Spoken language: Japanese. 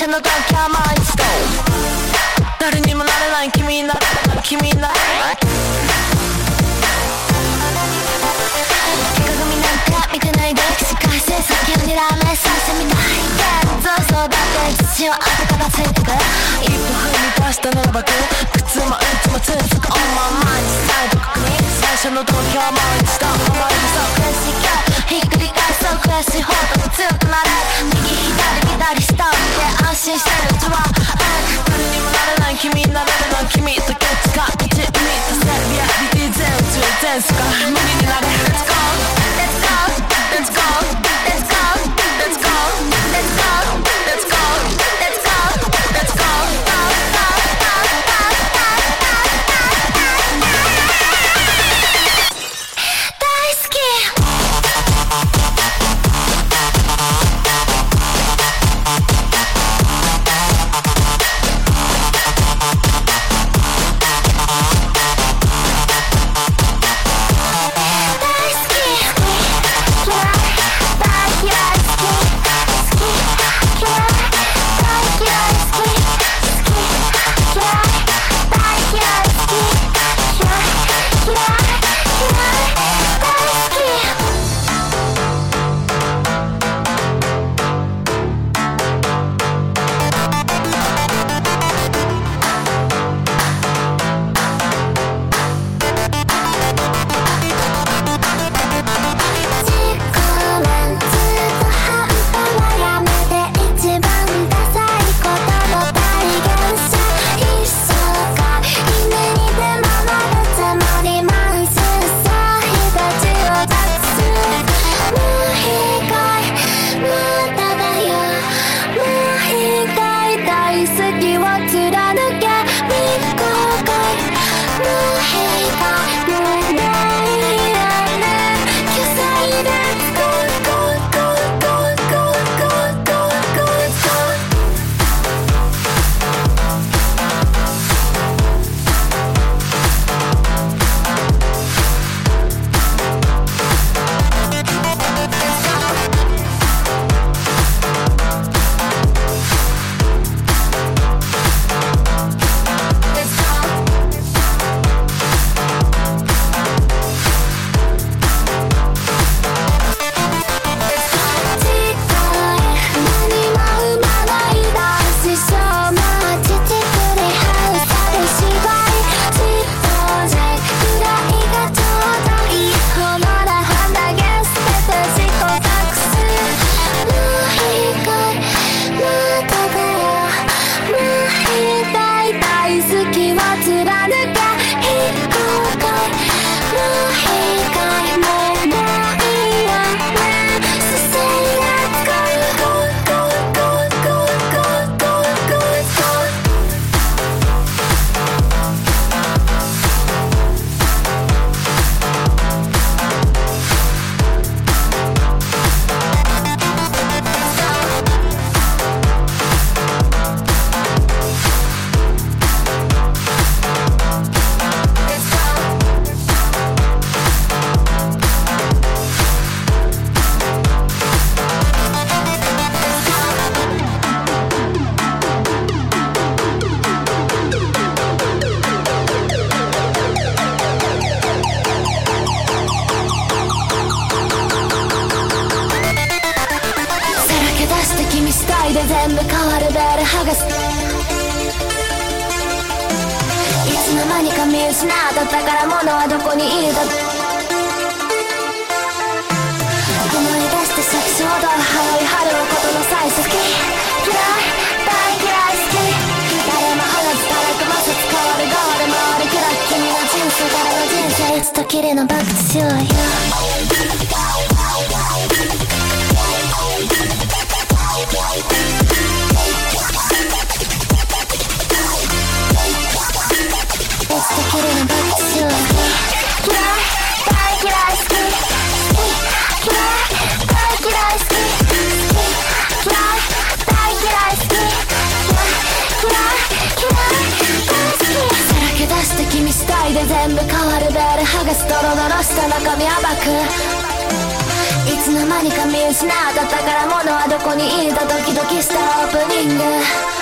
車のダンキャーマイスト誰にもなれない君になれない君にな。れないなんか見てないで口返せ先にラーメンさせみたいけどそうだって自信は後からついてくる一歩踏み出したならばく靴もいつもつつく on my mind 再度確認最初の時は毎日と思い出そう悔しい今日ひっくり返そう悔しいほど強くなれ右左左下を見て安心してるうちは誰にもなれない君になれるのは君だけ近道見出せリアリティ全宇宙全世界無理になれ Let's go いで全部変わるベル剥がすいつの間にか見失った宝物はどこにいるだ思い出してセクション踊る春い春のことの最初好き。嫌い大嫌い好き。誰も話す誰とませ使われ変わる回るくらい君の人生誰の人生いつときりのバクしようよいつときりのバクしよ。全部変わるベール剥がすドロドロした中身暴くいつの間にか見失った宝物はどこにいたドキドキしたオープニング。